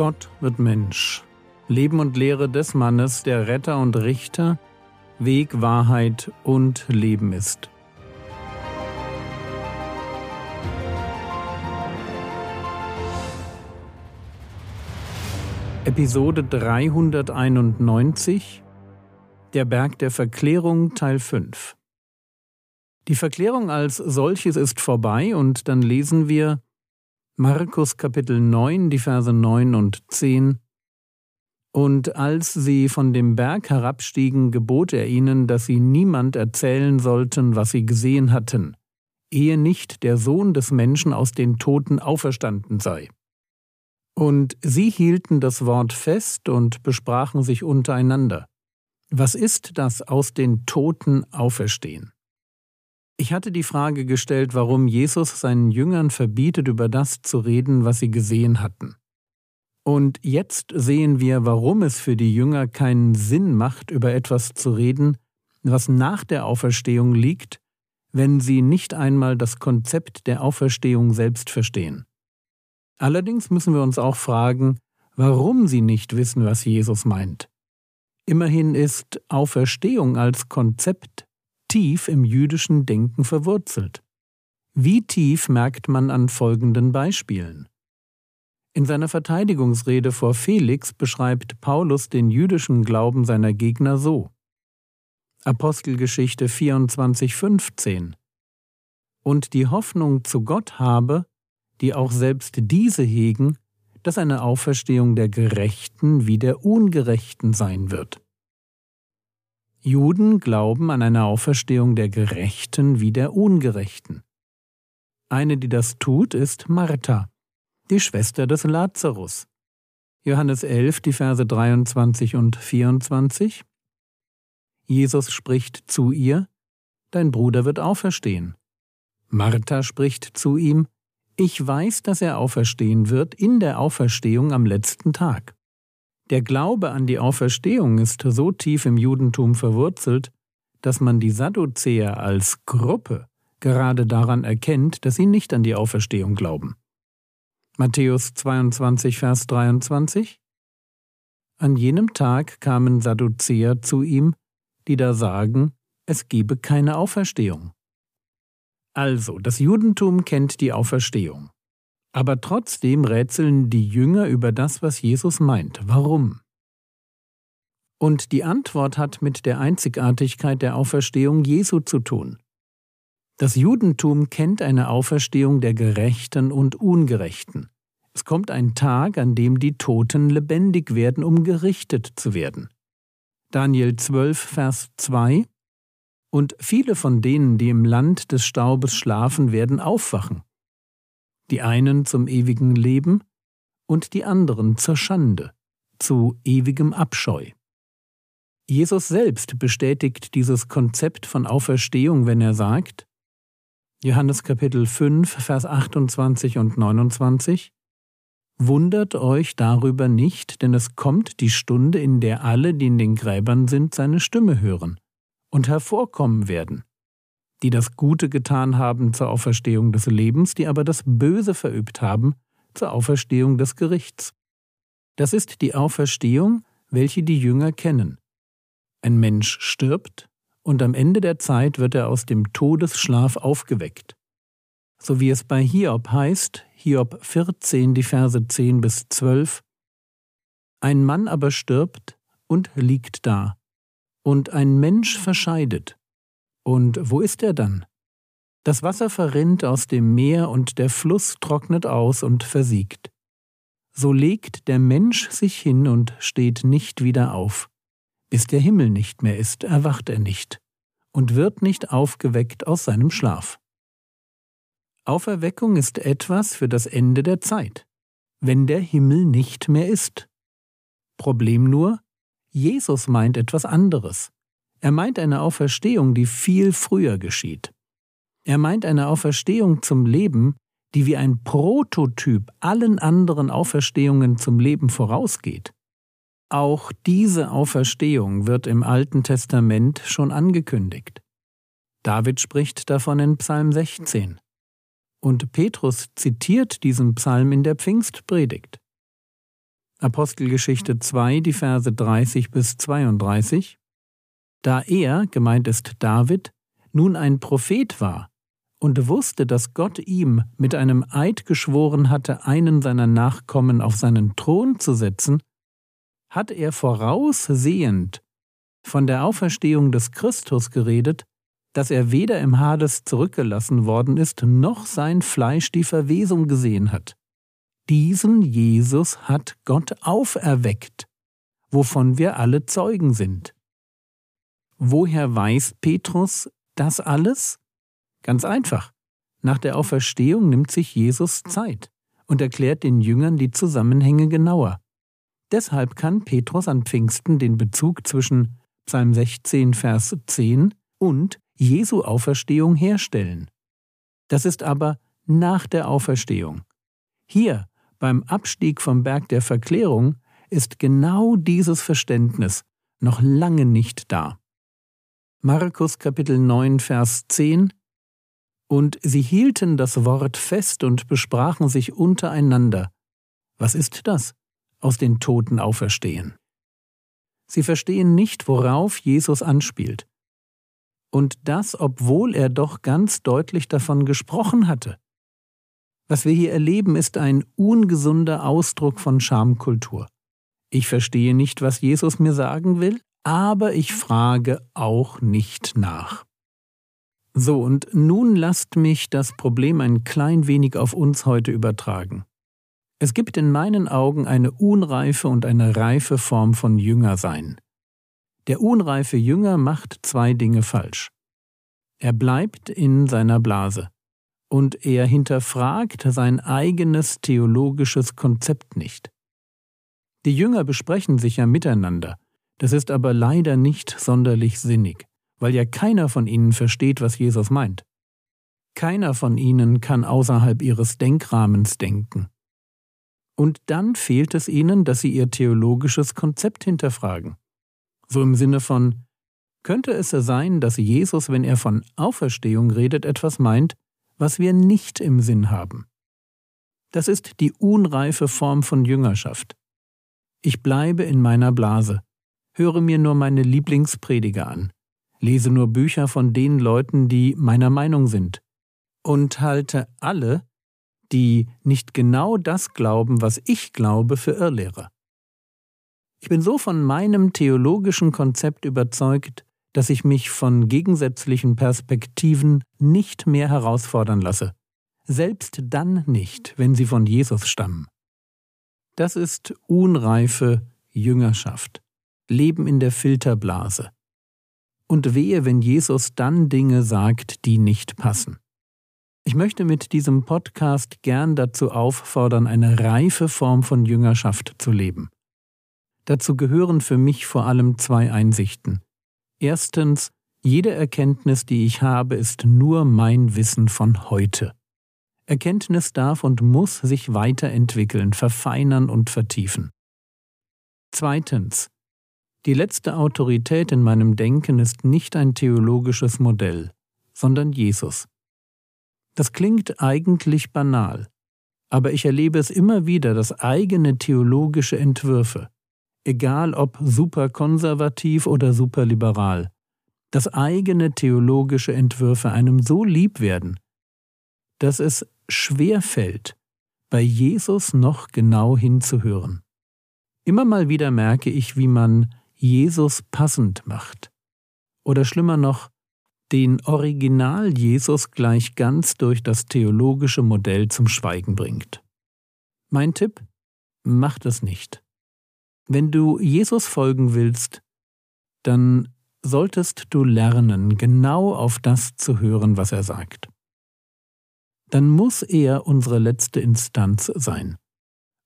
Gott wird Mensch. Leben und Lehre des Mannes, der Retter und Richter, Weg, Wahrheit und Leben ist. Episode 391 Der Berg der Verklärung Teil 5 Die Verklärung als solches ist vorbei und dann lesen wir Markus Kapitel 9, die Verse 9 und 10 Und als sie von dem Berg herabstiegen, gebot er ihnen, dass sie niemand erzählen sollten, was sie gesehen hatten, ehe nicht der Sohn des Menschen aus den Toten auferstanden sei. Und sie hielten das Wort fest und besprachen sich untereinander. Was ist das aus den Toten auferstehen? Ich hatte die Frage gestellt, warum Jesus seinen Jüngern verbietet, über das zu reden, was sie gesehen hatten. Und jetzt sehen wir, warum es für die Jünger keinen Sinn macht, über etwas zu reden, was nach der Auferstehung liegt, wenn sie nicht einmal das Konzept der Auferstehung selbst verstehen. Allerdings müssen wir uns auch fragen, warum sie nicht wissen, was Jesus meint. Immerhin ist Auferstehung als Konzept tief im jüdischen Denken verwurzelt. Wie tief merkt man an folgenden Beispielen. In seiner Verteidigungsrede vor Felix beschreibt Paulus den jüdischen Glauben seiner Gegner so. Apostelgeschichte 24,15 Und die Hoffnung zu Gott habe, die auch selbst diese hegen, dass eine Auferstehung der Gerechten wie der Ungerechten sein wird. Juden glauben an eine Auferstehung der Gerechten wie der Ungerechten. Eine, die das tut, ist Martha, die Schwester des Lazarus. Johannes 11, die Verse 23 und 24. Jesus spricht zu ihr, Dein Bruder wird auferstehen. Martha spricht zu ihm, ich weiß, dass er auferstehen wird in der Auferstehung am letzten Tag. Der Glaube an die Auferstehung ist so tief im Judentum verwurzelt, dass man die Sadduzäer als Gruppe gerade daran erkennt, dass sie nicht an die Auferstehung glauben. Matthäus 22, Vers 23 An jenem Tag kamen Sadduzäer zu ihm, die da sagen, es gebe keine Auferstehung. Also, das Judentum kennt die Auferstehung. Aber trotzdem rätseln die Jünger über das, was Jesus meint. Warum? Und die Antwort hat mit der Einzigartigkeit der Auferstehung Jesu zu tun. Das Judentum kennt eine Auferstehung der Gerechten und Ungerechten. Es kommt ein Tag, an dem die Toten lebendig werden, um gerichtet zu werden. Daniel 12, Vers 2 und viele von denen, die im Land des Staubes schlafen, werden aufwachen. Die einen zum ewigen Leben und die anderen zur Schande, zu ewigem Abscheu. Jesus selbst bestätigt dieses Konzept von Auferstehung, wenn er sagt, Johannes Kapitel 5, Vers 28 und 29, Wundert euch darüber nicht, denn es kommt die Stunde, in der alle, die in den Gräbern sind, seine Stimme hören und hervorkommen werden, die das Gute getan haben zur Auferstehung des Lebens, die aber das Böse verübt haben zur Auferstehung des Gerichts. Das ist die Auferstehung, welche die Jünger kennen. Ein Mensch stirbt, und am Ende der Zeit wird er aus dem Todesschlaf aufgeweckt. So wie es bei Hiob heißt, Hiob 14, die Verse 10 bis 12, Ein Mann aber stirbt und liegt da, und ein Mensch verscheidet. Und wo ist er dann? Das Wasser verrinnt aus dem Meer und der Fluss trocknet aus und versiegt. So legt der Mensch sich hin und steht nicht wieder auf. Bis der Himmel nicht mehr ist, erwacht er nicht und wird nicht aufgeweckt aus seinem Schlaf. Auferweckung ist etwas für das Ende der Zeit, wenn der Himmel nicht mehr ist. Problem nur, Jesus meint etwas anderes. Er meint eine Auferstehung, die viel früher geschieht. Er meint eine Auferstehung zum Leben, die wie ein Prototyp allen anderen Auferstehungen zum Leben vorausgeht. Auch diese Auferstehung wird im Alten Testament schon angekündigt. David spricht davon in Psalm 16. Und Petrus zitiert diesen Psalm in der Pfingstpredigt. Apostelgeschichte 2, die Verse 30 bis 32. Da er, gemeint ist David, nun ein Prophet war und wusste, dass Gott ihm mit einem Eid geschworen hatte, einen seiner Nachkommen auf seinen Thron zu setzen, hat er voraussehend von der Auferstehung des Christus geredet, dass er weder im Hades zurückgelassen worden ist, noch sein Fleisch die Verwesung gesehen hat. Diesen Jesus hat Gott auferweckt, wovon wir alle Zeugen sind. Woher weiß Petrus das alles? Ganz einfach. Nach der Auferstehung nimmt sich Jesus Zeit und erklärt den Jüngern die Zusammenhänge genauer. Deshalb kann Petrus an Pfingsten den Bezug zwischen Psalm 16, Vers 10 und Jesu Auferstehung herstellen. Das ist aber nach der Auferstehung. Hier, beim Abstieg vom Berg der Verklärung, ist genau dieses Verständnis noch lange nicht da. Markus Kapitel 9, Vers 10 Und sie hielten das Wort fest und besprachen sich untereinander. Was ist das? Aus den Toten auferstehen. Sie verstehen nicht, worauf Jesus anspielt. Und das, obwohl er doch ganz deutlich davon gesprochen hatte. Was wir hier erleben, ist ein ungesunder Ausdruck von Schamkultur. Ich verstehe nicht, was Jesus mir sagen will, aber ich frage auch nicht nach. So, und nun lasst mich das Problem ein klein wenig auf uns heute übertragen. Es gibt in meinen Augen eine unreife und eine reife Form von Jüngersein. Der unreife Jünger macht zwei Dinge falsch. Er bleibt in seiner Blase und er hinterfragt sein eigenes theologisches Konzept nicht. Die Jünger besprechen sich ja miteinander, das ist aber leider nicht sonderlich sinnig, weil ja keiner von ihnen versteht, was Jesus meint. Keiner von ihnen kann außerhalb ihres Denkrahmens denken. Und dann fehlt es ihnen, dass sie ihr theologisches Konzept hinterfragen. So im Sinne von, könnte es sein, dass Jesus, wenn er von Auferstehung redet, etwas meint, was wir nicht im Sinn haben? Das ist die unreife Form von Jüngerschaft. Ich bleibe in meiner Blase, höre mir nur meine Lieblingsprediger an, lese nur Bücher von den Leuten, die meiner Meinung sind, und halte alle, die nicht genau das glauben, was ich glaube, für Irrlehrer. Ich bin so von meinem theologischen Konzept überzeugt, dass ich mich von gegensätzlichen Perspektiven nicht mehr herausfordern lasse, selbst dann nicht, wenn sie von Jesus stammen. Das ist unreife Jüngerschaft, Leben in der Filterblase. Und wehe, wenn Jesus dann Dinge sagt, die nicht passen. Ich möchte mit diesem Podcast gern dazu auffordern, eine reife Form von Jüngerschaft zu leben. Dazu gehören für mich vor allem zwei Einsichten. Erstens, jede Erkenntnis, die ich habe, ist nur mein Wissen von heute. Erkenntnis darf und muss sich weiterentwickeln, verfeinern und vertiefen. Zweitens, die letzte Autorität in meinem Denken ist nicht ein theologisches Modell, sondern Jesus. Das klingt eigentlich banal, aber ich erlebe es immer wieder, dass eigene theologische Entwürfe, egal ob superkonservativ oder superliberal, dass eigene theologische Entwürfe einem so lieb werden, dass es schwer fällt, bei Jesus noch genau hinzuhören. Immer mal wieder merke ich, wie man Jesus passend macht. Oder schlimmer noch, den Original Jesus gleich ganz durch das theologische Modell zum Schweigen bringt. Mein Tipp? Mach das nicht. Wenn du Jesus folgen willst, dann solltest du lernen, genau auf das zu hören, was er sagt. Dann muss er unsere letzte Instanz sein.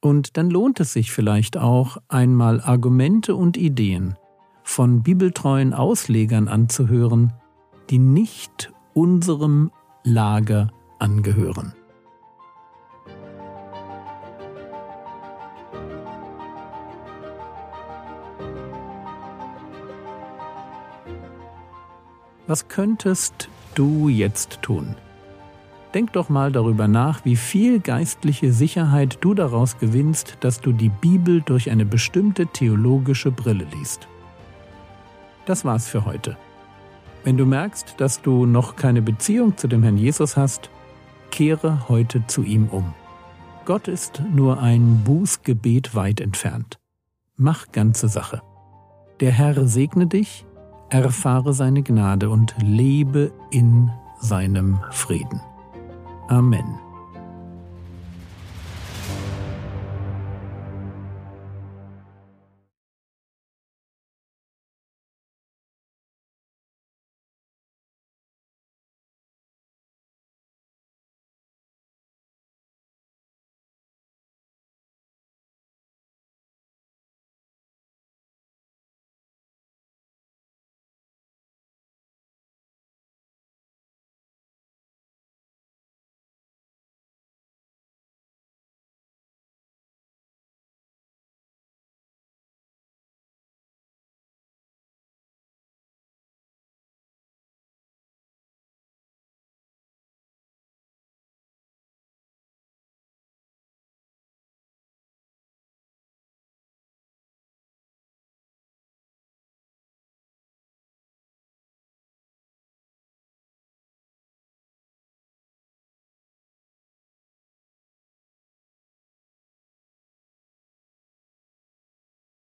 Und dann lohnt es sich vielleicht auch, einmal Argumente und Ideen von bibeltreuen Auslegern anzuhören, die nicht unserem Lager angehören. Was könntest du jetzt tun? Denk doch mal darüber nach, wie viel geistliche Sicherheit du daraus gewinnst, dass du die Bibel durch eine bestimmte theologische Brille liest. Das war's für heute. Wenn du merkst, dass du noch keine Beziehung zu dem Herrn Jesus hast, kehre heute zu ihm um. Gott ist nur ein Bußgebet weit entfernt. Mach ganze Sache. Der Herr segne dich, erfahre seine Gnade und lebe in seinem Frieden. Amen.